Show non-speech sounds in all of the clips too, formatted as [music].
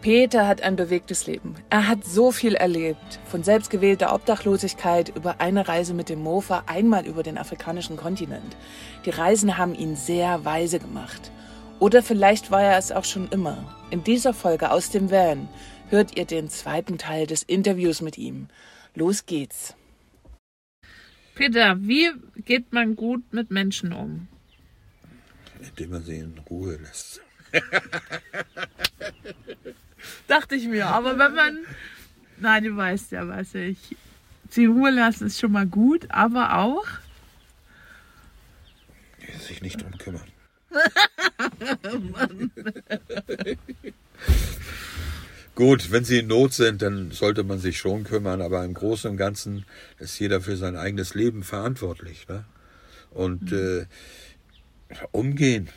Peter hat ein bewegtes Leben. Er hat so viel erlebt. Von selbstgewählter Obdachlosigkeit über eine Reise mit dem Mofa einmal über den afrikanischen Kontinent. Die Reisen haben ihn sehr weise gemacht. Oder vielleicht war er es auch schon immer. In dieser Folge aus dem Van hört ihr den zweiten Teil des Interviews mit ihm. Los geht's. Peter, wie geht man gut mit Menschen um? Indem man sie in Ruhe lässt. [laughs] Dachte ich mir. Aber wenn man. Nein, du weißt ja, was ich. Sie Ruhe lassen ist schon mal gut, aber auch. Sich nicht drum kümmern. [laughs] Gut, wenn sie in Not sind, dann sollte man sich schon kümmern, aber im Großen und Ganzen ist jeder für sein eigenes Leben verantwortlich. Ne? Und äh, umgehen.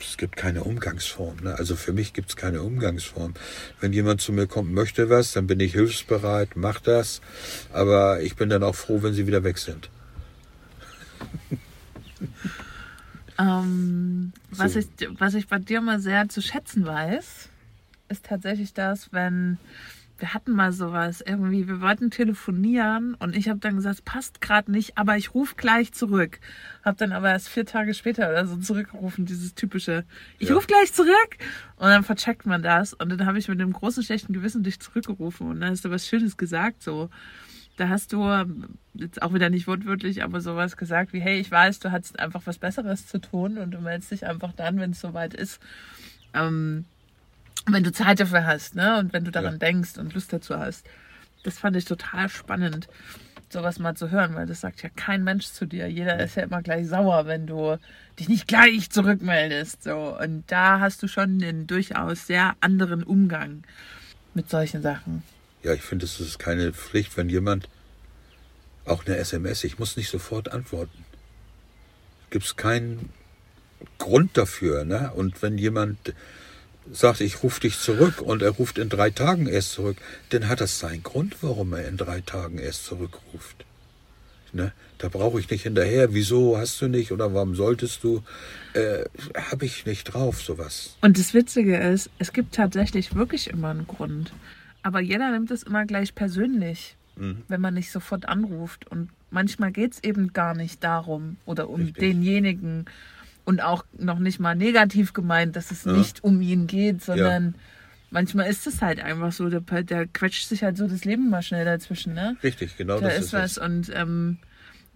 Es gibt keine Umgangsform. Ne? Also für mich gibt es keine Umgangsform. Wenn jemand zu mir kommt, möchte was, dann bin ich hilfsbereit, mach das. Aber ich bin dann auch froh, wenn sie wieder weg sind. [laughs] Ähm, was, So. ich, was ich bei dir mal sehr zu schätzen weiß, ist tatsächlich das, wenn wir hatten mal sowas irgendwie, wir wollten telefonieren und ich habe dann gesagt, es passt gerade nicht, aber ich rufe gleich zurück. Habe dann aber erst vier Tage später oder so zurückgerufen, dieses typische, ich Ja. rufe gleich zurück und dann vercheckt man das und dann habe ich mit dem großen schlechten Gewissen dich zurückgerufen und dann hast du was Schönes gesagt so. Da hast du jetzt auch wieder nicht wortwörtlich, aber sowas gesagt wie, hey, ich weiß, du hattest einfach was Besseres zu tun und du meldest dich einfach dann, wenn es soweit ist. Ähm, wenn du Zeit dafür hast, ne? Und wenn du daran Ja. denkst und Lust dazu hast. Das fand ich total spannend, sowas mal zu hören, weil das sagt ja kein Mensch zu dir. Jeder ist ja immer gleich sauer, wenn du dich nicht gleich zurückmeldest. So. Und da hast du schon einen durchaus sehr anderen Umgang mit solchen Sachen. Ja, ich finde, es ist keine Pflicht, wenn jemand auch eine SMS, ich muss nicht sofort antworten. Gibt es keinen Grund dafür, ne? Und wenn jemand sagt, ich rufe dich zurück und er ruft in drei Tagen erst zurück, dann hat das seinen Grund, warum er in drei Tagen erst zurückruft. Ne? Da brauche ich nicht hinterher, wieso hast du nicht oder warum solltest du? Äh, Habe ich nicht drauf, sowas. Und das Witzige ist, es gibt tatsächlich wirklich immer einen Grund. Aber jeder nimmt es immer gleich persönlich, Mhm. wenn man nicht sofort anruft. Und manchmal geht es eben gar nicht darum oder um Richtig. denjenigen. Und auch noch nicht mal negativ gemeint, dass es Ja. nicht um ihn geht, sondern manchmal ist es halt einfach so, der, der quetscht sich halt so das Leben mal schnell dazwischen, ne? Richtig, genau da das ist ist was. es. Und ähm,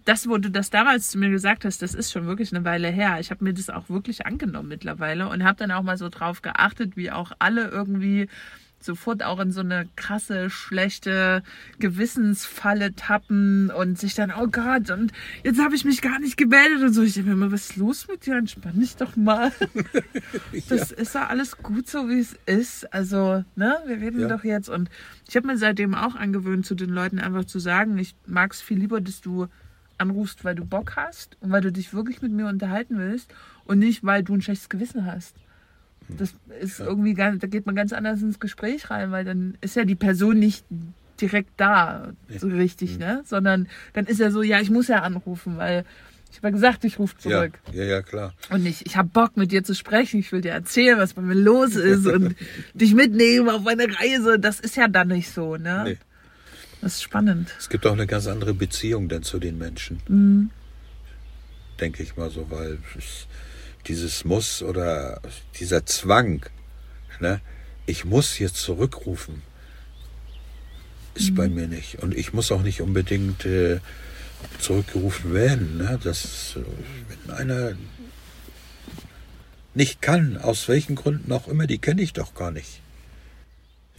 das, wo du das damals zu mir gesagt hast, das ist schon wirklich eine Weile her. Ich habe mir das auch wirklich angenommen mittlerweile und habe dann auch mal so drauf geachtet, wie auch alle irgendwie sofort auch in so eine krasse, schlechte Gewissensfalle tappen und sich dann, oh Gott, und jetzt habe ich mich gar nicht gemeldet und so. Ich denke mir immer, was ist los mit dir? Entspann dich doch mal. [laughs] Das ist ja alles gut so, wie es ist. Also, ne, wir reden Ja. doch jetzt. Und ich habe mir seitdem auch angewöhnt, zu den Leuten einfach zu sagen, ich mag es viel lieber, dass du anrufst, weil du Bock hast und weil du dich wirklich mit mir unterhalten willst und nicht, weil du ein schlechtes Gewissen hast. Das ist irgendwie ganz, da geht man ganz anders ins Gespräch rein, weil dann ist ja die Person nicht direkt da, so richtig, ne? Sondern dann ist er so, ja, ich muss ja anrufen, weil ich habe ja gesagt, ich rufe Ja, zurück. ja, ja, klar. Und nicht, ich habe Bock mit dir zu sprechen, ich will dir erzählen, was bei mir los [laughs] ist und dich mitnehmen auf eine Reise. Das ist ja dann nicht so, ne? Nee. Das ist spannend. Es gibt auch eine ganz andere Beziehung dann zu den Menschen. Mhm. Denke ich mal so, weil es, dieses Muss oder dieser Zwang, ne, ich muss jetzt zurückrufen, ist Mhm. bei mir nicht. Und ich muss auch nicht unbedingt äh, zurückgerufen werden. Ne? Das, wenn einer nicht kann, aus welchen Gründen auch immer, die kenne ich doch gar nicht.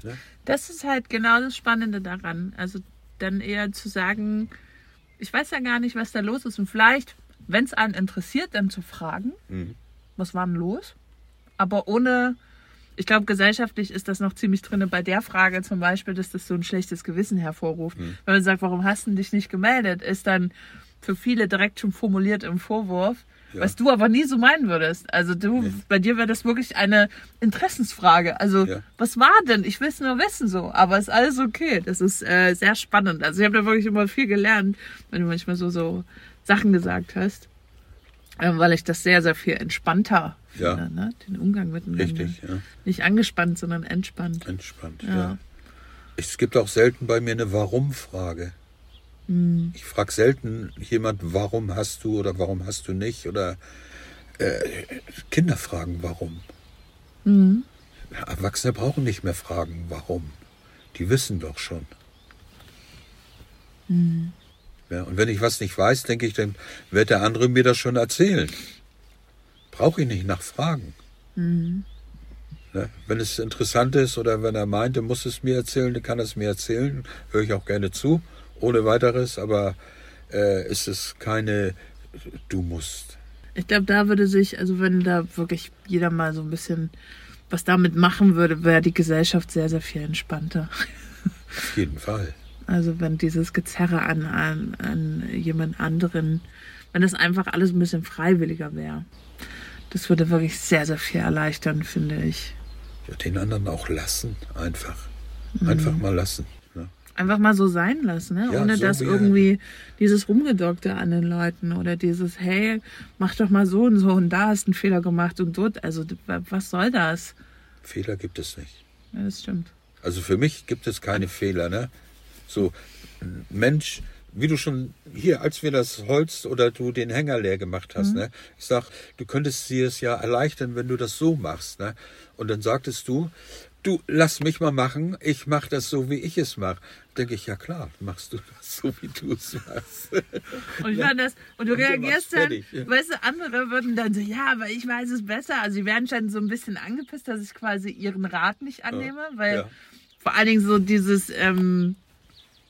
Ne? Das ist halt genau das Spannende daran. Also dann eher zu sagen, ich weiß ja gar nicht, was da los ist. Und vielleicht, wenn es einen interessiert, dann zu fragen, Mhm. was war denn los? Aber ohne, ich glaube, gesellschaftlich ist das noch ziemlich drin bei der Frage zum Beispiel, dass das so ein schlechtes Gewissen hervorruft. Mhm. Wenn man sagt, warum hast du dich nicht gemeldet, ist dann für viele direkt schon formuliert im Vorwurf, Ja. was du aber nie so meinen würdest. Also du, Nee. bei dir wäre das wirklich eine Interessensfrage. Also Ja. was war denn? Ich will es nur wissen so, aber ist alles okay. Das ist äh, sehr spannend. Also ich habe da wirklich immer viel gelernt, wenn du manchmal so so Sachen gesagt hast. Ähm, weil ich das sehr, sehr viel entspannter finde, Ja. ne? den Umgang miteinander. Richtig, ja. Nicht angespannt, sondern entspannt. Entspannt, Ja. ja. Es gibt auch selten bei mir eine Warum-Frage. Hm. Ich frage selten jemand, warum hast du oder warum hast du nicht oder äh, Kinder fragen, warum. Mhm. Erwachsene brauchen nicht mehr fragen, warum. Die wissen doch schon. Mhm. Ja, und wenn ich was nicht weiß, denke ich, dann wird der andere mir das schon erzählen. Brauche ich nicht nachfragen. Mhm. Ne? Wenn es interessant ist oder wenn er meint, er muss es mir erzählen, dann kann er es mir erzählen. Höre ich auch gerne zu, ohne weiteres, aber äh, ist es keine, du musst. Ich glaube, da würde sich, also wenn da wirklich jeder mal so ein bisschen was damit machen würde, wäre die Gesellschaft sehr, sehr viel entspannter. Auf jeden Fall. Also wenn dieses Gezerre an, an, an jemand anderen, wenn das einfach alles ein bisschen freiwilliger wäre. Das würde wirklich sehr, sehr viel erleichtern, finde ich. Ja, den anderen auch lassen, einfach. Einfach mal lassen. Ne? Einfach mal so sein lassen, ne? Ja, ohne so dass wie irgendwie dieses Rumgedockte an den Leuten oder dieses, hey, mach doch mal so und so und da hast du einen Fehler gemacht und dort. Also was soll das? Fehler gibt es nicht. Ja, das stimmt. Also für mich gibt es keine Fehler, ne? So, Mensch, wie du schon hier, als wir das Holz oder du den Hänger leer gemacht hast, ne? Ich sag, du könntest dir es ja erleichtern, wenn du das so machst, ne? Und dann sagtest du, du lass mich mal machen, ich mach das so, wie ich es mache. Denke ich, ja klar, machst du das so, wie du es machst. [laughs] Und ich fand das, und du Und reagierst dann, fertig, ja. weißt du, andere würden dann so, ja, aber ich weiß es besser. Also sie werden schon so ein bisschen angepisst, dass ich quasi ihren Rat nicht annehme, weil Ja. vor allen Dingen so dieses, ähm,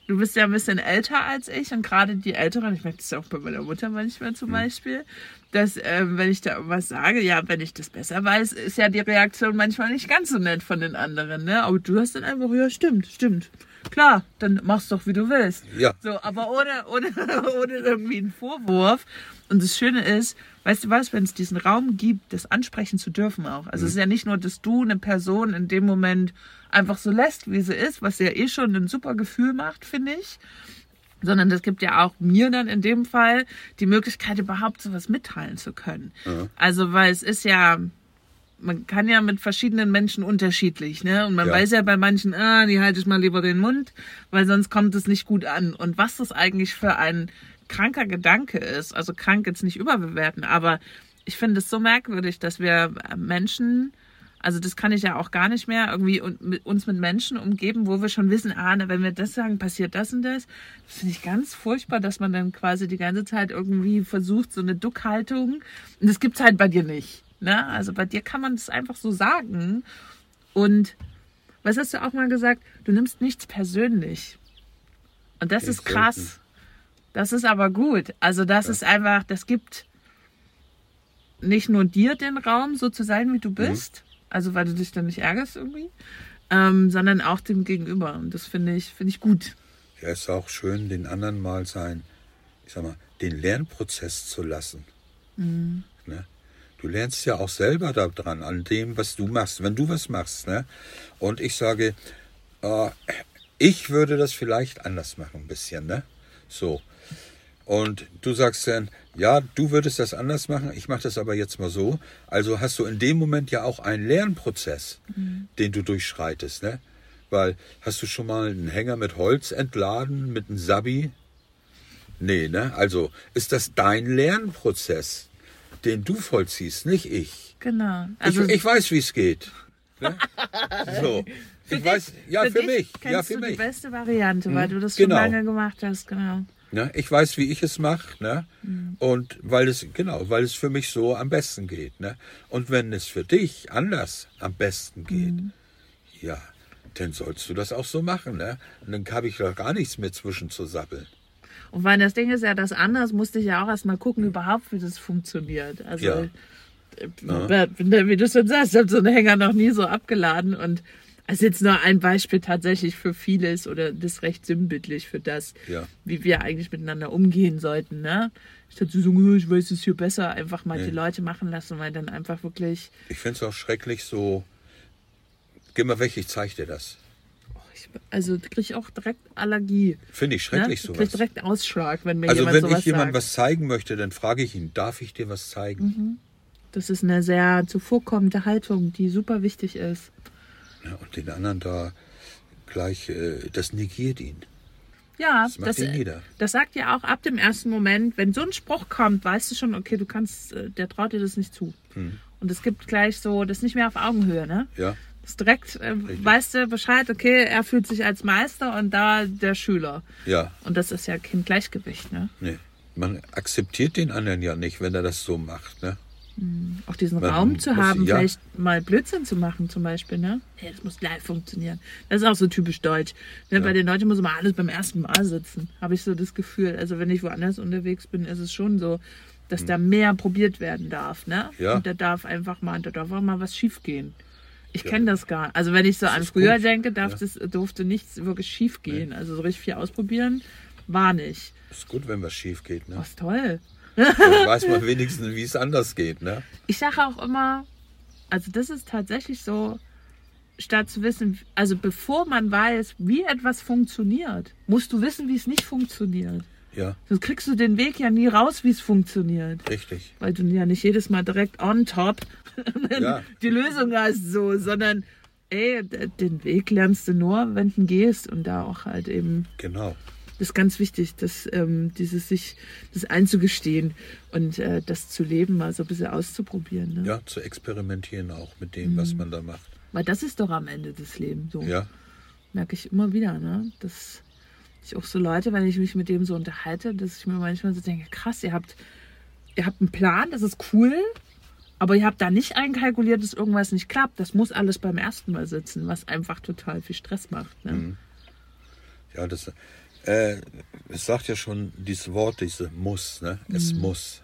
du bist ja ein bisschen älter als ich und gerade die Älteren, ich merke das ja auch bei meiner Mutter manchmal zum Beispiel, dass ähm, wenn ich da irgendwas sage, ja, wenn ich das besser weiß, ist ja die Reaktion manchmal nicht ganz so nett von den anderen, ne? Aber du hast dann einfach, ja, stimmt, stimmt. Klar, dann machst doch, wie du willst. Ja. So, aber ohne, ohne, [laughs] ohne irgendwie einen Vorwurf. Und das Schöne ist, weißt du was, wenn es diesen Raum gibt, das ansprechen zu dürfen auch. Also es ist ja nicht nur, dass du eine Person in dem Moment einfach so lässt, wie sie ist, was ja eh schon ein super Gefühl macht, finde ich. Sondern das gibt ja auch mir dann in dem Fall die Möglichkeit, überhaupt sowas mitteilen zu können. Also, weil es ist ja, man kann ja mit verschiedenen Menschen unterschiedlich, ne? Und man Ja. weiß ja bei manchen, ah, die halte ich mal lieber den Mund, weil sonst kommt es nicht gut an. Und was das eigentlich für ein kranker Gedanke ist, also krank jetzt nicht überbewerten, aber ich finde es so merkwürdig, dass wir Menschen, also das kann ich ja auch gar nicht mehr, irgendwie uns mit Menschen umgeben, wo wir schon wissen, ah, wenn wir das sagen, passiert das und das. Das finde ich ganz furchtbar, dass man dann quasi die ganze Zeit irgendwie versucht, so eine Duckhaltung. Und das gibt's halt bei dir nicht. Ne? Also bei dir kann man das einfach so sagen. Und was hast du auch mal gesagt? Du nimmst nichts persönlich. Und das Okay, ist krass. selten. Das ist aber gut. Also das ist einfach, das gibt nicht nur dir den Raum, so zu sein, wie du bist, also weil du dich dann nicht ärgerst irgendwie, ähm, sondern auch dem Gegenüber. Und das finde ich, finde ich gut. Ja, ist auch schön, den anderen mal sein, ich sag mal, den Lernprozess zu lassen. Mhm. Ne? Du lernst ja auch selber daran, an dem, was du machst, wenn du was machst. Ne? Und ich sage, äh, ich würde das vielleicht anders machen, ein bisschen. Ne? So. Und du sagst dann, ja, du würdest das anders machen, ich mache das aber jetzt mal so. Also hast du in dem Moment ja auch einen Lernprozess, den du durchschreitest. Ne? Weil, hast du schon mal einen Hänger mit Holz entladen, mit einem Sabi? Nee, ne? Also ist das dein Lernprozess, den du vollziehst, nicht ich. Genau. Also ich, ich weiß, wie es geht. Ne? [laughs] So. für Ich dich- weiß, ja, für, dich mich. Ja, für du die mich. beste Variante, weil du das schon Genau. lange gemacht hast, genau. Ne? Ich weiß, wie ich es mache, ne? Mhm. Und weil es, genau, weil es für mich so am besten geht, ne? Und wenn es für dich anders am besten geht, Mhm. ja, dann sollst du das auch so machen, ne? Und dann habe ich doch gar nichts mehr zwischen zu sappeln. Und weil das Ding ist ja, das anders musste ich ja auch erstmal gucken, überhaupt, wie das funktioniert. Also, Ja. äh, wie du schon sagst, ich habe so einen Hänger noch nie so abgeladen und es ist jetzt nur ein Beispiel tatsächlich für vieles oder das ist recht sinnbildlich für das, Ja. wie wir eigentlich miteinander umgehen sollten. Ne? Statt zu sagen, "Oh, ich weiß es hier besser, einfach mal Nee. die Leute machen lassen, weil dann einfach wirklich, Ich finde es auch schrecklich so, geh mal weg, ich zeig dir das. Also kriege ich auch direkt Allergie. Finde ich schrecklich ne? sowas. Krieg direkt Ausschlag, wenn mir Also jemand wenn sowas ich jemandem was zeigen möchte, dann frage ich ihn, darf ich dir was zeigen? Das ist eine sehr zuvorkommende Haltung, die super wichtig ist. Ja, und den anderen da gleich, äh, das negiert ihn. Ja, Das macht ihn nieder. das sagt ja auch ab dem ersten Moment, wenn so ein Spruch kommt, weißt du schon, okay, du kannst, äh, der traut dir das nicht zu. Hm. Und es gibt gleich so, das ist nicht mehr auf Augenhöhe, ne? Ja, Das ist direkt, äh, weißt du Bescheid, okay, er fühlt sich als Meister und da der Schüler. ja, Und das ist ja kein Gleichgewicht, ne? nee. Man akzeptiert den anderen ja nicht, wenn er das so macht, ne? Auch diesen Man Raum zu muss- haben, ja. vielleicht mal Blödsinn zu machen zum Beispiel, ne? Hey, das muss live funktionieren. Das ist auch so typisch deutsch. Ne? Bei den Leuten muss immer alles beim ersten Mal sitzen, habe ich so das Gefühl. Also wenn ich woanders unterwegs bin, ist es schon so, dass da mehr probiert werden darf, ne? Ja. Und da darf einfach mal, da darf auch mal was schief Ich kenne das gar nicht. Also wenn ich so an ist früher gut. denke, darf das, durfte nichts wirklich schief gehen. Also so richtig viel ausprobieren war nicht. Ist gut, wenn was schief geht, ne? Was toll. [laughs] Dann weiß man wenigstens, wie es anders geht, ne? Ich sage auch immer, also das ist tatsächlich so, statt zu wissen, also bevor man weiß, wie etwas funktioniert, musst du wissen, wie es nicht funktioniert. Ja, Sonst kriegst du den Weg ja nie raus, wie es funktioniert. richtig. Weil du ja nicht jedes Mal direkt on top [laughs] Ja. die Lösung hast, so, sondern ey, den Weg lernst du nur, wenn du gehst und da auch halt eben Genau. das ist ganz wichtig, dass ähm, dieses sich das einzugestehen und äh, das zu leben, mal so ein bisschen auszuprobieren. Ne? Ja, zu experimentieren auch mit dem, was man da macht. Weil das ist doch am Ende des Lebens so. Ja, Merke ich immer wieder, ne? Dass ich auch so Leute, wenn ich mich mit dem so unterhalte, dass ich mir manchmal so denke, krass, ihr habt, ihr habt einen Plan, das ist cool, aber ihr habt da nicht einkalkuliert, dass irgendwas nicht klappt. Das muss alles beim ersten Mal sitzen, was einfach total viel Stress macht. Ne? ja, das, äh, es sagt ja schon dieses Wort, diese muss, ne? Es muss.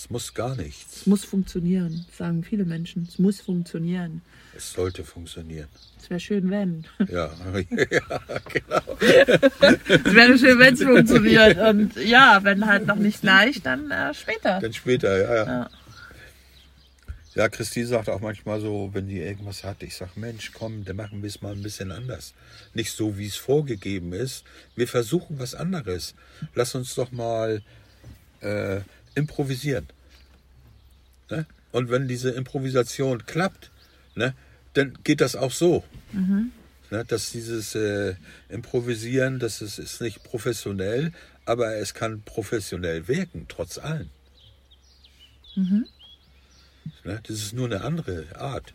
Es muss gar nichts. Es muss funktionieren, sagen viele Menschen. Es muss funktionieren. Es sollte funktionieren. Es wäre schön, wenn. [laughs] Ja, [laughs] ja genau. Es wäre schön, wenn es funktioniert. Und ja, wenn halt noch nicht leicht, dann äh, später. Dann später, ja, ja. Ja. Ja, Christine sagt auch manchmal so, wenn die irgendwas hat, ich sag, Mensch, komm, dann machen wir es mal ein bisschen anders. Nicht so, wie es vorgegeben ist. Wir versuchen was anderes. Lass uns doch mal äh, improvisieren. Ne? Und wenn diese Improvisation klappt, ne, dann geht das auch so. Ne, dass dieses äh, Improvisieren, das ist, ist nicht professionell, aber es kann professionell wirken, trotz allem. Ne, das ist nur eine andere Art.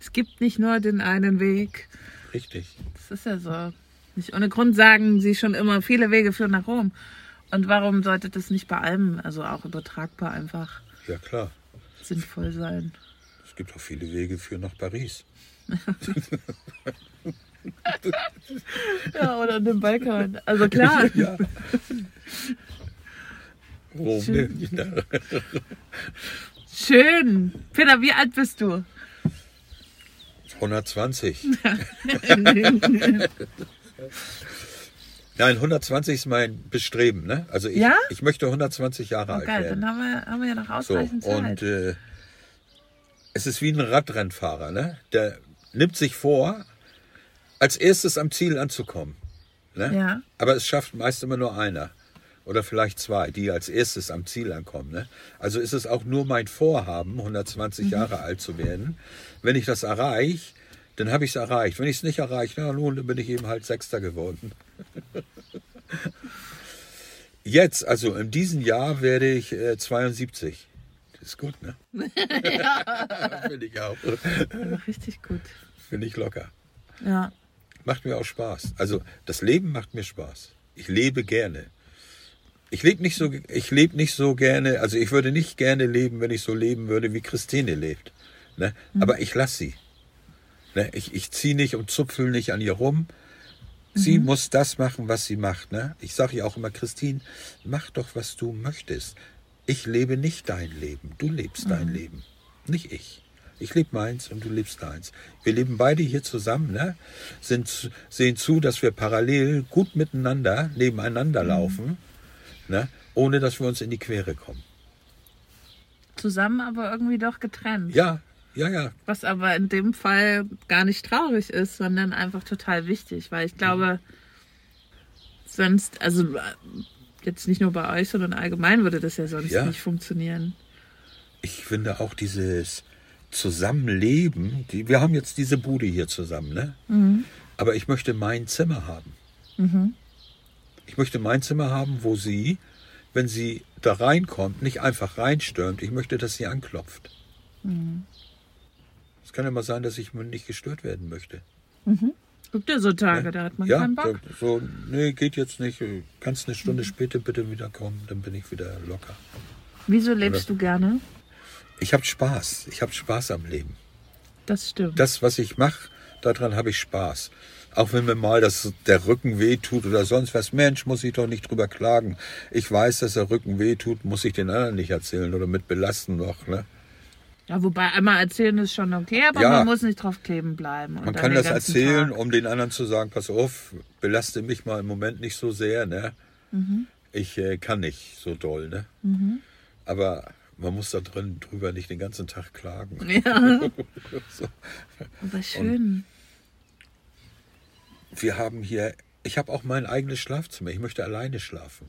Es gibt nicht nur den einen Weg. Richtig. Das ist ja so. Nicht ohne Grund sagen sie schon immer, viele Wege führen nach Rom. Und warum sollte das nicht bei allem, also auch übertragbar, einfach Ja, klar. sinnvoll sein? Es gibt auch viele Wege für nach Paris. [laughs] Ja, oder den Balkan. Also klar. [laughs] Ja. Rom nicht. Ne? Schön. Peter, wie alt bist du? 120. [laughs] Nein, 120 ist mein Bestreben. Ne? Also ich, Ja? ich möchte 120 Jahre Oh, alt werden. dann haben wir, haben wir ja noch So, ausreichend Zeit. und äh, es ist wie ein Radrennfahrer, ne? Der nimmt sich vor, als erstes am Ziel anzukommen. Ne? Ja. Aber es schafft meist immer nur einer. Oder vielleicht zwei, die als erstes am Ziel ankommen. Ne? Also ist es auch nur mein Vorhaben, 120 Jahre alt zu werden. Wenn ich das erreiche, dann habe ich es erreicht. Wenn ich es nicht erreiche, na nun, dann bin ich eben halt Sechster geworden. [laughs] Jetzt, also in diesem Jahr werde ich äh, 72. Das ist gut, ne? [laughs] [laughs] Finde ich auch. Richtig gut. Finde ich locker. Ja. Macht mir auch Spaß. Also das Leben macht mir Spaß. Ich lebe gerne. Ich lebe nicht so, ich lebe nicht so gerne. Also ich würde nicht gerne leben, wenn ich so leben würde, wie Christine lebt. Ne? Aber ich lasse sie. Ne? Ich, ich ziehe nicht und zupfel nicht an ihr rum. Sie muss das machen, was sie macht. Ne? Ich sage ihr auch immer, Christine, mach doch, was du möchtest. Ich lebe nicht dein Leben. Du lebst dein Leben. Nicht ich. Ich lebe meins und du lebst deins. Wir leben beide hier zusammen, ne? Sind, sehen zu, dass wir parallel gut miteinander, nebeneinander laufen, ne? ohne dass wir uns in die Quere kommen. Zusammen, aber irgendwie doch getrennt. Ja, Ja, ja. Was aber in dem Fall gar nicht traurig ist, sondern einfach total wichtig, weil ich glaube, sonst, also äh, jetzt nicht nur bei euch, sondern allgemein würde das ja sonst Ja. nicht funktionieren. Ich finde auch dieses Zusammenleben, die, wir haben jetzt diese Bude hier zusammen, ne? Aber ich möchte mein Zimmer haben. Ich möchte mein Zimmer haben, wo sie, wenn sie da reinkommt, nicht einfach reinstürmt. Ich möchte, dass sie anklopft. Es kann ja mal sein, dass ich nicht gestört werden möchte. Gibt ja so Tage, da hat man ja, keinen Bock. so, nee, geht jetzt nicht. Kannst eine Stunde später bitte wiederkommen, dann bin ich wieder locker. Wieso lebst du gerne? Ich habe Spaß. Ich habe Spaß am Leben. Das stimmt. Das, was ich mache, daran habe ich Spaß. Auch wenn mir mal das, der Rücken weh tut oder sonst was. Mensch, muss ich doch nicht drüber klagen. Ich weiß, dass der Rücken weh tut, muss ich den anderen nicht erzählen oder mit belasten noch. Ne? Ja, wobei einmal erzählen ist schon okay, aber Ja. man muss nicht drauf kleben bleiben. und Man kann das erzählen, Tag. um den anderen zu sagen, pass auf, belaste mich mal im Moment nicht so sehr. Ne? Mhm. Ich äh, kann nicht so doll. Ne? Aber man muss da drin drüber nicht den ganzen Tag klagen. Ja, [laughs] So. aber schön. wir haben hier, ich habe auch mein eigenes Schlafzimmer. Ich möchte alleine schlafen.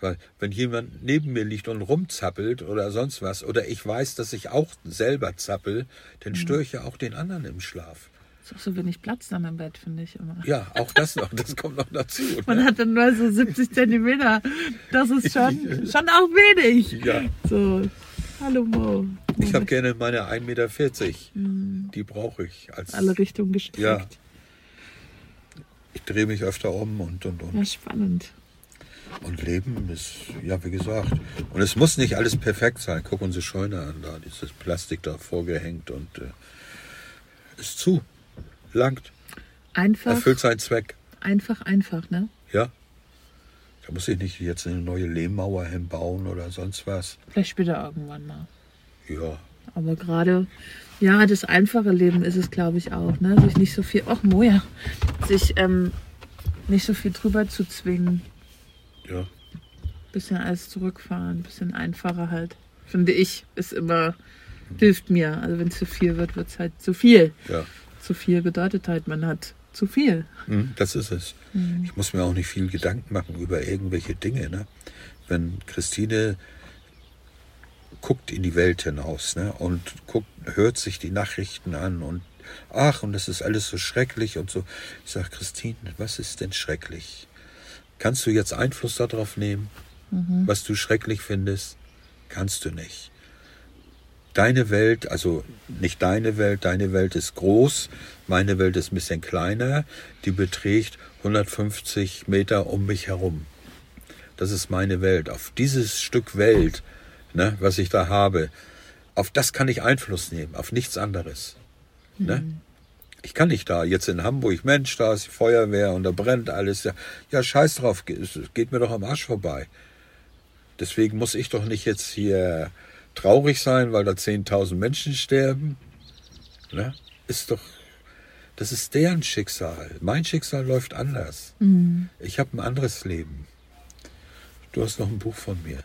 Weil wenn jemand neben mir liegt und rumzappelt oder sonst was, oder ich weiß, dass ich auch selber zappel, dann störe ich ja auch den anderen im Schlaf. Ist auch so wenig Platz dann im Bett, finde ich immer. Ja, auch das noch, das kommt noch dazu. [laughs] Man Ne? hat dann nur so 70 Zentimeter. Das ist schon, [laughs] schon auch wenig. Ja, So, hallo Mo. ich habe gerne meine 1,40 Meter. Die brauche ich. Als, alle Richtungen gestreckt. Ja. ich drehe mich öfter um und, und, und. Ja, spannend. Und Leben ist, ja, wie gesagt. Und es muss nicht alles perfekt sein. Guck unsere Scheune an, da dieses Plastik da vorgehängt und äh, ist zu. Langt. Einfach, Erfüllt seinen Zweck. einfach, einfach, ne? Ja. Da muss ich nicht jetzt eine neue Lehmmauer hinbauen oder sonst was. Vielleicht später irgendwann mal. Ja. Aber gerade, ja, das einfache Leben ist es, glaube ich, auch, ne? Sich nicht so viel, ach Moja, sich ähm, nicht so viel drüber zu zwingen. Ja. Bisschen alles zurückfahren, bisschen einfacher halt. Finde ich, ist immer, hilft mir. Also wenn es zu viel wird, wird es halt zu viel. Ja. Zu viel bedeutet halt, man hat zu viel. Hm, Das ist es. Ich muss mir auch nicht viel Gedanken machen über irgendwelche Dinge. Ne? Wenn Christine guckt in die Welt hinaus ne? und guckt, hört sich die Nachrichten an und ach, und das ist alles so schrecklich und so. Ich sage, Christine, was ist denn schrecklich? Kannst du jetzt Einfluss darauf nehmen, was du schrecklich findest? Kannst du nicht. Deine Welt, also nicht deine Welt, deine Welt ist groß, meine Welt ist ein bisschen kleiner, die beträgt 150 Meter um mich herum. Das ist meine Welt. Auf dieses Stück Welt, ne, was ich da habe, auf das kann ich Einfluss nehmen, auf nichts anderes. Ne? Ich kann nicht da, jetzt in Hamburg, Mensch, da ist die Feuerwehr und da brennt alles. Ja, scheiß drauf, geht mir doch am Arsch vorbei. Deswegen muss ich doch nicht jetzt hier traurig sein, weil da 10.000 Menschen sterben. Ne? Ist doch, das ist deren Schicksal. Mein Schicksal läuft anders. Ich habe ein anderes Leben. Du hast noch ein Buch von mir.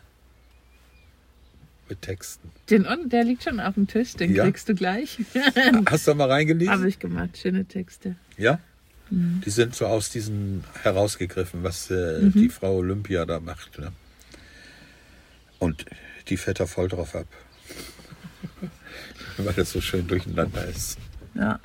Texten. Den, und der liegt schon auf dem Tisch, den Ja. kriegst du gleich. [laughs] Hast du mal reingelesen? Habe ich gemacht, schöne Texte. Ja? Die sind so aus diesen herausgegriffen, was äh, die Frau Olympia da macht. Ne? Und die fährt da voll drauf ab. [laughs] Weil das so schön durcheinander ist. Ja,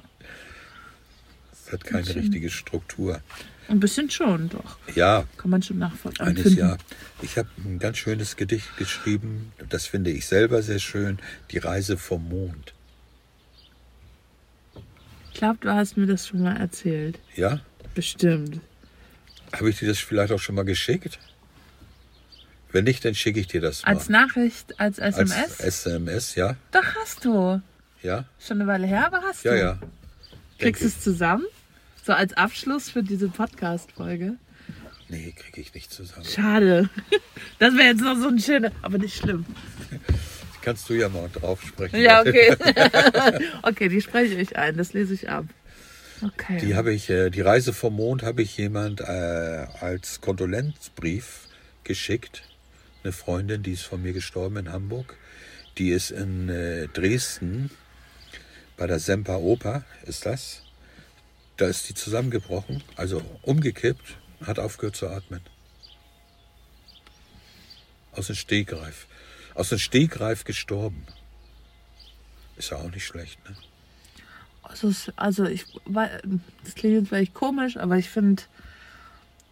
Es hat keine richtige Struktur. Ein bisschen schon, doch. Ja, Kann man schon nachvollziehen. eines Jahr. Ich habe ein ganz schönes Gedicht geschrieben. Das finde ich selber sehr schön. Die Reise vom Mond. Ich glaube, du hast mir das schon mal erzählt. Ja? Bestimmt. Habe ich dir das vielleicht auch schon mal geschickt? Wenn nicht, dann schicke ich dir das mal. Als Nachricht, als SMS? Als SMS, ja? Doch hast du. Ja? Schon eine Weile her, aber hast Ja, du. ja. Kriegst du es zusammen? So als Abschluss für diese Podcast-Folge? Nee, kriege ich nicht zusammen. Schade. [laughs] Das wäre jetzt noch so ein schöner, aber nicht schlimm. Kannst du ja mal drauf sprechen. Ja, okay. [laughs] okay, die spreche ich ein, das lese ich ab. Okay. Die habe ich, äh, die Reise vom Mond habe ich jemand äh, als Kondolenzbrief geschickt. Eine Freundin, die ist von mir gestorben in Hamburg. Die ist in äh, Dresden bei der Semper Oper, ist das. Da ist die zusammengebrochen, also umgekippt, hat aufgehört zu atmen. Aus dem Stegreif. Aus dem Stegreif gestorben. Ist ja auch nicht schlecht, ne? Also, also ich, das klingt jetzt vielleicht komisch, aber ich finde,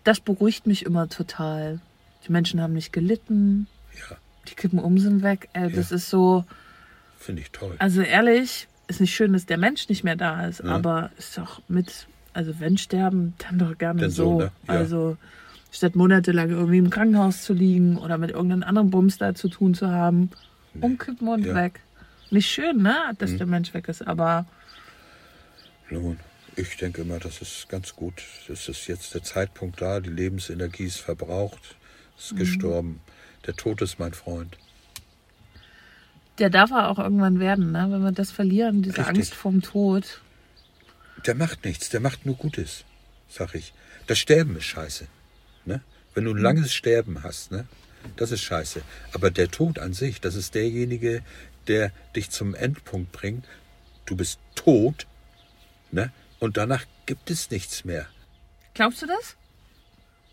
das beruhigt mich immer total. Die Menschen haben nicht gelitten, Ja, die kippen um sind weg. Äh, das ist so, finde ich toll. also ehrlich, ist nicht schön, dass der Mensch nicht mehr da ist, Ja. aber ist doch mit, also wenn sterben, dann doch gerne Dann so, so. ne? Ja. Also statt monatelang irgendwie im Krankenhaus zu liegen oder mit irgendeinem anderen Bums da zu tun zu haben, umkippen und Ja. weg. Nicht schön, ne, dass der Mensch weg ist, aber Nun, ich denke immer, das ist ganz gut. Es ist jetzt der Zeitpunkt da, die Lebensenergie ist verbraucht, ist Mhm. gestorben. Der Tod ist mein Freund. Der darf er auch irgendwann werden, ne? Wenn wir das verlieren, diese Richtig. Angst vorm Tod. Der macht nichts, der macht nur Gutes, sag ich. Das Sterben ist scheiße. Ne? Wenn du ein langes Sterben hast, ne? das ist scheiße. Aber der Tod an sich, das ist derjenige, der dich zum Endpunkt bringt. Du bist tot ne? und danach gibt es nichts mehr. Glaubst du das?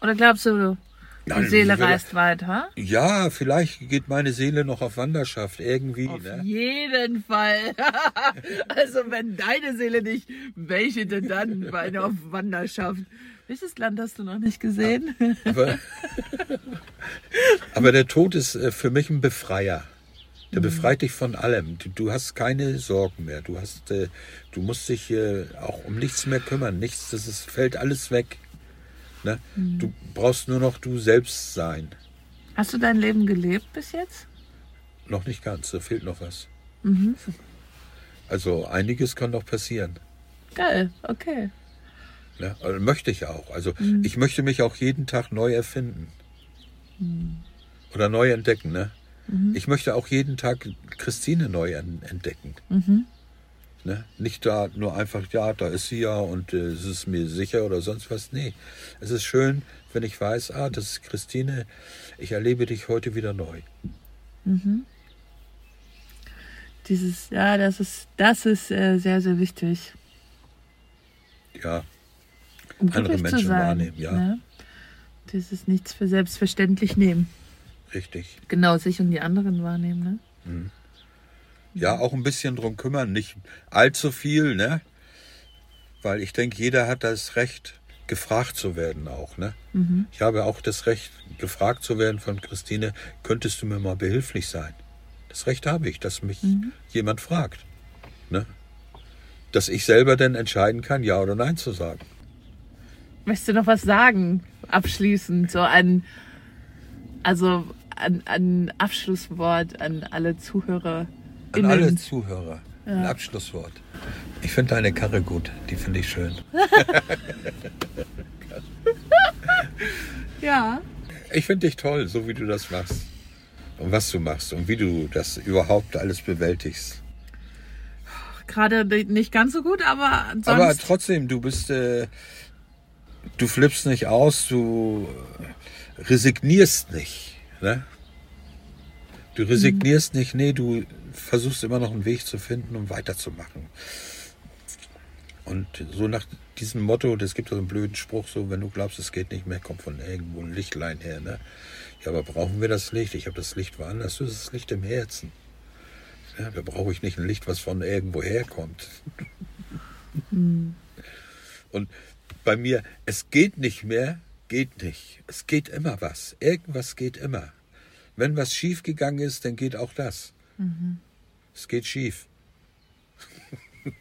Oder glaubst du, die Nein, Seele wie will- reist weiter? Ja, vielleicht geht meine Seele noch auf Wanderschaft irgendwie. Auf Ne? jeden Fall. [laughs] also wenn deine Seele nicht, welche denn dann bei einer auf [laughs] Wanderschaft? Welches Land hast du noch nicht gesehen? Aber, aber der Tod ist äh, für mich ein Befreier. Der befreit dich von allem. Du, du hast keine Sorgen mehr. Du hast, äh, du musst dich äh, auch um nichts mehr kümmern. Nichts, das ist, fällt alles weg. Ne? Du brauchst nur noch du selbst sein. Hast du dein Leben gelebt bis jetzt? Noch nicht ganz. Da fehlt noch was. Also einiges kann noch passieren. Geil, okay. Ne? Also möchte ich auch. Also ich möchte mich auch jeden Tag neu erfinden. Oder neu entdecken. Ne? Ich möchte auch jeden Tag Christine neu en- entdecken. Ne? Nicht da nur einfach, ja, da ist sie ja und äh, es ist mir sicher oder sonst was. Nee, es ist schön, wenn ich weiß, ah, das ist Christine, ich erlebe dich heute wieder neu. Dieses, ja, das ist, das ist äh, sehr, sehr wichtig. Ja, Um Andere Menschen sein. wahrnehmen, ja. Ne? Dieses nichts für selbstverständlich nehmen. richtig. Genau, sich und die anderen wahrnehmen, ne? Ja, auch ein bisschen drum kümmern, nicht allzu viel, ne? Weil ich denke, jeder hat das Recht, gefragt zu werden auch, ne? Ich habe auch das Recht, gefragt zu werden von Christine, könntest du mir mal behilflich sein? Das Recht habe ich, dass mich jemand fragt, ne? Dass ich selber dann entscheiden kann, ja oder nein zu sagen. Möchtest du noch was sagen, abschließend, so ein, also ein, ein Abschlusswort an alle Zuhörer? An alle Zuhörer, ein Abschlusswort. Ich finde deine Karre gut, die finde ich schön. [laughs] Ja. Ich finde dich toll, so wie du das machst. Und was du machst und wie du das überhaupt alles bewältigst. Gerade nicht ganz so gut, aber sonst. Aber trotzdem, du bist, äh, du flippst nicht aus, du äh, resignierst nicht. Ne? Du resignierst nicht, nee, du versuchst immer noch einen Weg zu finden, um weiterzumachen. Und so nach diesem Motto, das gibt so einen blöden Spruch, so, wenn du glaubst, es geht nicht mehr, kommt von irgendwo ein Lichtlein her. Ne? Ja, aber brauchen wir das Licht? Ich habe das Licht woanders, du hast das Licht im Herzen. Ja, da brauche ich nicht ein Licht, was von irgendwo herkommt. Und bei mir, es geht nicht mehr, geht nicht. Es geht immer was. Irgendwas geht immer. Wenn was schief gegangen ist, dann geht auch das. Es geht schief. [laughs]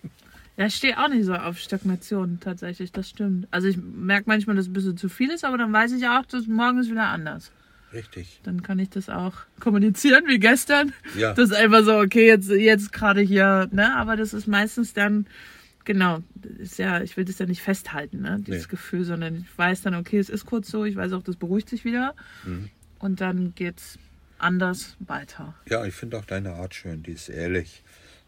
Ja, ich stehe auch nicht so auf Stagnation tatsächlich, das stimmt. Also ich merke manchmal, dass es ein bisschen zu viel ist, aber dann weiß ich auch, dass morgen ist wieder anders. Richtig. Dann kann ich das auch kommunizieren wie gestern. Ja. Das ist einfach so, okay, jetzt, jetzt gerade hier, ne? Aber das ist meistens dann, genau, ist ja, ich will das ja nicht festhalten, ne? Dieses Nee. Gefühl, sondern ich weiß dann, okay, es ist kurz so, ich weiß auch, das beruhigt sich wieder. Mhm. Und dann geht's anders weiter. Ja, ich finde auch deine Art schön, die ist ehrlich.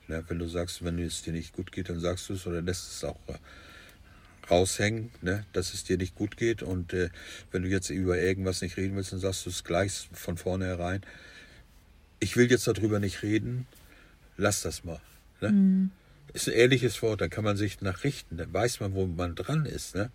Ja, wenn du sagst, wenn es dir nicht gut geht, dann sagst du es oder lässt es auch äh, raushängen, ne, dass es dir nicht gut geht. Und äh, wenn du jetzt über irgendwas nicht reden willst, dann sagst du es gleich von vornherein. ich will jetzt darüber nicht reden, lass das mal. Ne? Mhm. Ist ein ehrliches Wort, dann kann man sich nachrichten, dann weiß man, wo man dran ist. Ne?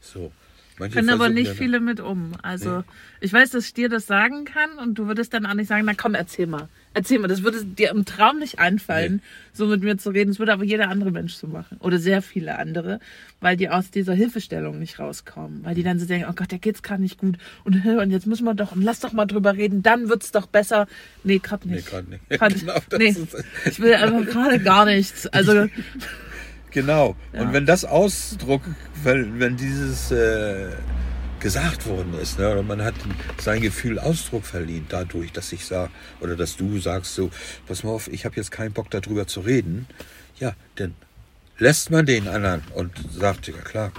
So. Manche Können aber nicht ja- viele mit um. Also ich weiß, dass ich dir das sagen kann und du würdest dann auch nicht sagen, na komm, erzähl mal. Erzähl mal, das würde dir im Traum nicht einfallen, Nee. so mit mir zu reden. Das würde aber jeder andere Mensch so machen. Oder sehr viele andere, weil die aus dieser Hilfestellung nicht rauskommen. Weil die dann so denken, oh Gott, der geht's gerade nicht gut. Und, und jetzt müssen wir doch, und lass doch mal drüber reden, dann wird's doch besser. Nee, gerade Nee, nicht. gerade nicht. [laughs] Grad- genau, nee. Ich will einfach gerade gar nichts. Also, [laughs] genau. Ja. Und wenn das Ausdruck, wenn, wenn dieses äh, gesagt worden ist, ne, oder man hat sein Gefühl Ausdruck verliehen dadurch, dass ich sage, oder dass du sagst so, pass mal auf, ich habe jetzt keinen Bock darüber zu reden, ja, dann lässt man den anderen und sagt, ja klar,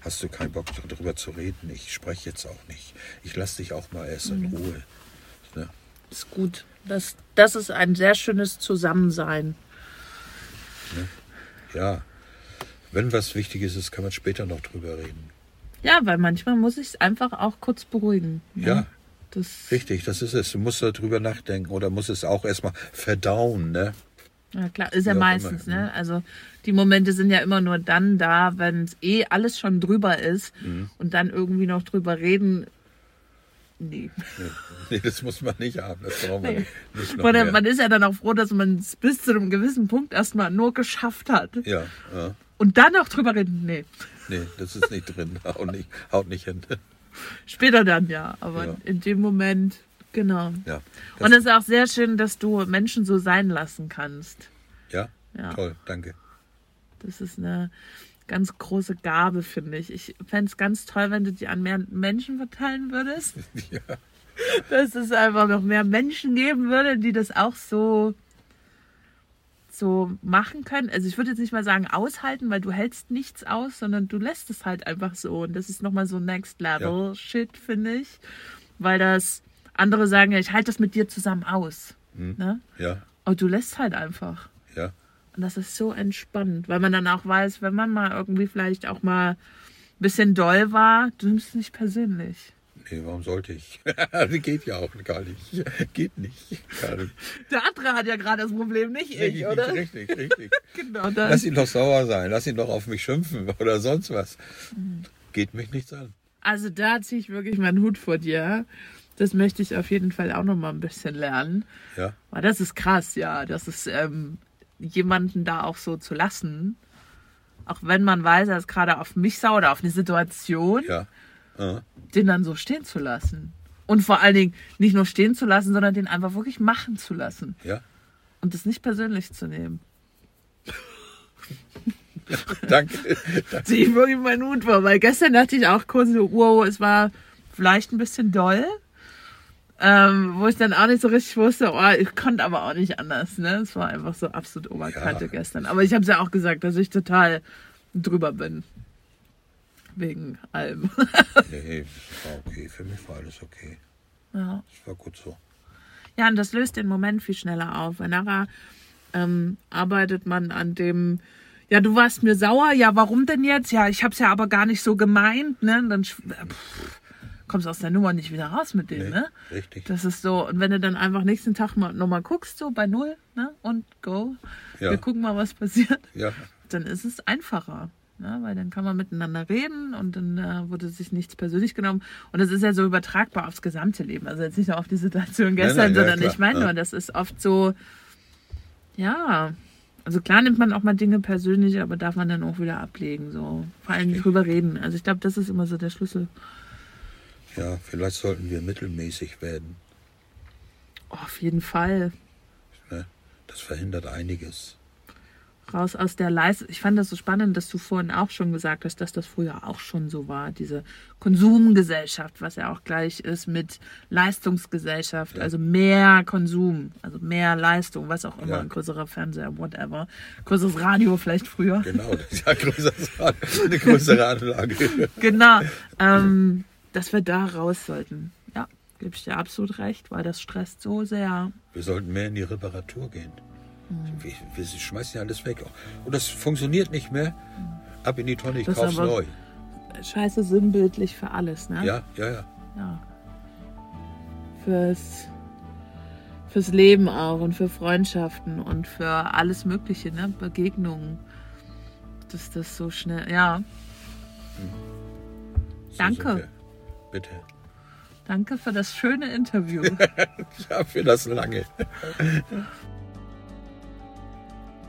hast du keinen Bock darüber zu reden, ich spreche jetzt auch nicht, ich lasse dich auch mal erst in Ruhe. Ne? ist gut. Das, das ist ein sehr schönes Zusammensein. Ja, wenn was Wichtiges ist, kann man später noch drüber reden. Ja, weil manchmal muss ich es einfach auch kurz beruhigen. ne? Ja, Das, richtig, das ist es. Du musst darüber nachdenken oder musst es auch erstmal verdauen, ne? ja klar, ist ja auch meistens, immer, ne? Also die Momente sind ja immer nur dann da, wenn es eh alles schon drüber ist Mhm. und dann irgendwie noch drüber reden. Nee. [laughs] Nee, das muss man nicht haben. Das braucht man Nee. nicht. noch Man, ist ja dann auch froh, dass man es bis zu einem gewissen Punkt erstmal nur geschafft hat. ja, ja. Und dann noch drüber reden. Nee. Nee, das ist nicht drin. [laughs] Haut nicht, haut nicht hin. Später dann ja. Aber Ja. in dem Moment, genau. Ja, Und es ist auch sehr schön, dass du Menschen so sein lassen kannst. ja? Ja. toll, danke. Das ist eine ganz große Gabe, finde ich. Ich fände es ganz toll, wenn du die an mehr Menschen verteilen würdest. [laughs] Ja, Dass es einfach noch mehr Menschen geben würde, die das auch so, so machen können. Also ich würde jetzt nicht mal sagen aushalten, weil du hältst nichts aus, sondern du lässt es halt einfach so. Und das ist nochmal so Next Level Shit, finde ich. Weil das andere sagen, ja, ich halte das mit dir zusammen aus. Ne? ja, Aber du lässt halt einfach. Und das ist so entspannt, weil man dann auch weiß, wenn man mal irgendwie vielleicht auch mal ein bisschen doll war, du nimmst es nicht persönlich. Nee, warum sollte ich? [laughs] Geht ja auch gar nicht. [laughs] Geht nicht. Nicht. Der andere hat ja gerade das Problem, nicht ich, Richtig, oder? richtig, [laughs] richtig. Genau Lass das. ihn doch sauer sein. Lass ihn doch auf mich schimpfen oder sonst was. Geht mich nichts an. Also da ziehe ich wirklich meinen Hut vor dir. Das möchte ich auf jeden Fall auch noch mal ein bisschen lernen. Ja, Weil das ist krass, ja. Das ist ähm, jemanden da auch so zu lassen. Auch wenn man weiß, er ist gerade auf mich sauer oder auf eine Situation. ja. ja. den dann so stehen zu lassen. Und vor allen Dingen nicht nur stehen zu lassen, sondern den einfach wirklich machen zu lassen. ja. Und das nicht persönlich zu nehmen. [laughs] Danke. [laughs] Ziehe ich wirklich meinen Hut vor, weil gestern dachte ich auch kurz so, wow, es war vielleicht ein bisschen doll. Ähm, wo ich dann auch nicht so richtig wusste, oh, ich konnte aber auch nicht anders. Ne? Es war einfach so absolut Oberkante Ja. gestern. Aber ich habe es ja auch gesagt, dass ich total drüber bin. Wegen allem. [laughs] Nee, war okay. Für mich war alles okay. ja. Das war gut so. Ja, und das löst den Moment viel schneller auf. Weil nachher ähm, arbeitet man an dem, ja, du warst mir sauer, ja, warum denn jetzt? Ja, ich hab's ja aber gar nicht so gemeint, ne? Und dann pff, kommst aus der Nummer nicht wieder raus mit dem, Nee, ne? Richtig. Das ist so, und wenn du dann einfach nächsten Tag mal nochmal guckst, so bei Null, ne? Und go, Ja. wir gucken mal, was passiert, Ja, dann ist es einfacher. Ne? Weil dann kann man miteinander reden und dann äh, wurde sich nichts persönlich genommen. Und das ist ja so übertragbar aufs gesamte Leben. Also jetzt nicht nur auf die Situation gestern, nein, ja, sondern klar, ich meine ja. nur, das ist oft so, ja, also klar nimmt man auch mal Dinge persönlich, aber darf man dann auch wieder ablegen. So. Vor allem drüber reden. Also ich glaube, das ist immer so der Schlüssel. Ja, vielleicht sollten wir mittelmäßig werden. Oh, auf jeden Fall. Ne? Das verhindert einiges. raus aus der Leistung. Ich fand das so spannend, dass du vorhin auch schon gesagt hast, dass das früher auch schon so war, diese Konsumgesellschaft, was ja auch gleich ist mit Leistungsgesellschaft, also mehr Konsum, also mehr Leistung, was auch immer, Ja. ein größerer Fernseher, whatever, größeres Radio vielleicht früher. Genau, das ist ja größer, eine größere [laughs] Anlage. Genau, ähm, dass wir da raus sollten. Ja, gebe ich dir absolut recht, weil das stresst so sehr. Wir sollten mehr in die Reparatur gehen. Mhm. Wir, wir schmeißen ja alles weg. Und das funktioniert nicht mehr. Ab in die Tonne, ich Das kauf's neu. Scheiße sinnbildlich für alles, ne? Ja, ja, ja. ja. Fürs fürs Leben auch und für Freundschaften und für alles Mögliche, ne? Begegnungen. Dass das so schnell, ja. So Danke. Bitte. Danke für das schöne Interview. [laughs] Ja, für das lange.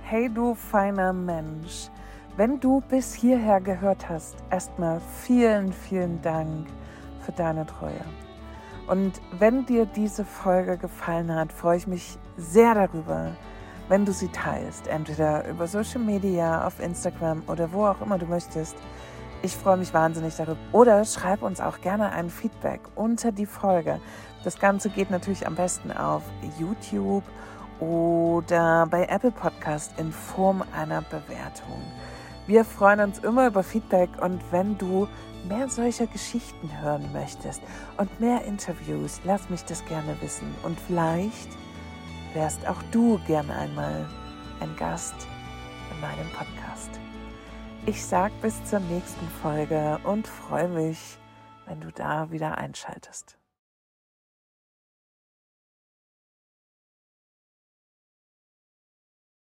Hey du feiner Mensch, wenn du bis hierher gehört hast, erstmal vielen, vielen Dank für deine Treue. Und wenn dir diese Folge gefallen hat, freue ich mich sehr darüber, wenn du sie teilst, entweder über Social Media, auf Instagram oder wo auch immer du möchtest. Ich freue mich wahnsinnig darüber. Oder schreib uns auch gerne ein Feedback unter die Folge. Das Ganze geht natürlich am besten auf YouTube oder bei Apple Podcast in Form einer Bewertung. Wir freuen uns immer über Feedback und wenn du mehr solcher Geschichten hören möchtest und mehr Interviews, lass mich das gerne wissen. Und vielleicht wärst auch du gerne einmal ein Gast in meinem Podcast. Ich sag bis zur nächsten Folge und freue mich, wenn du da wieder einschaltest.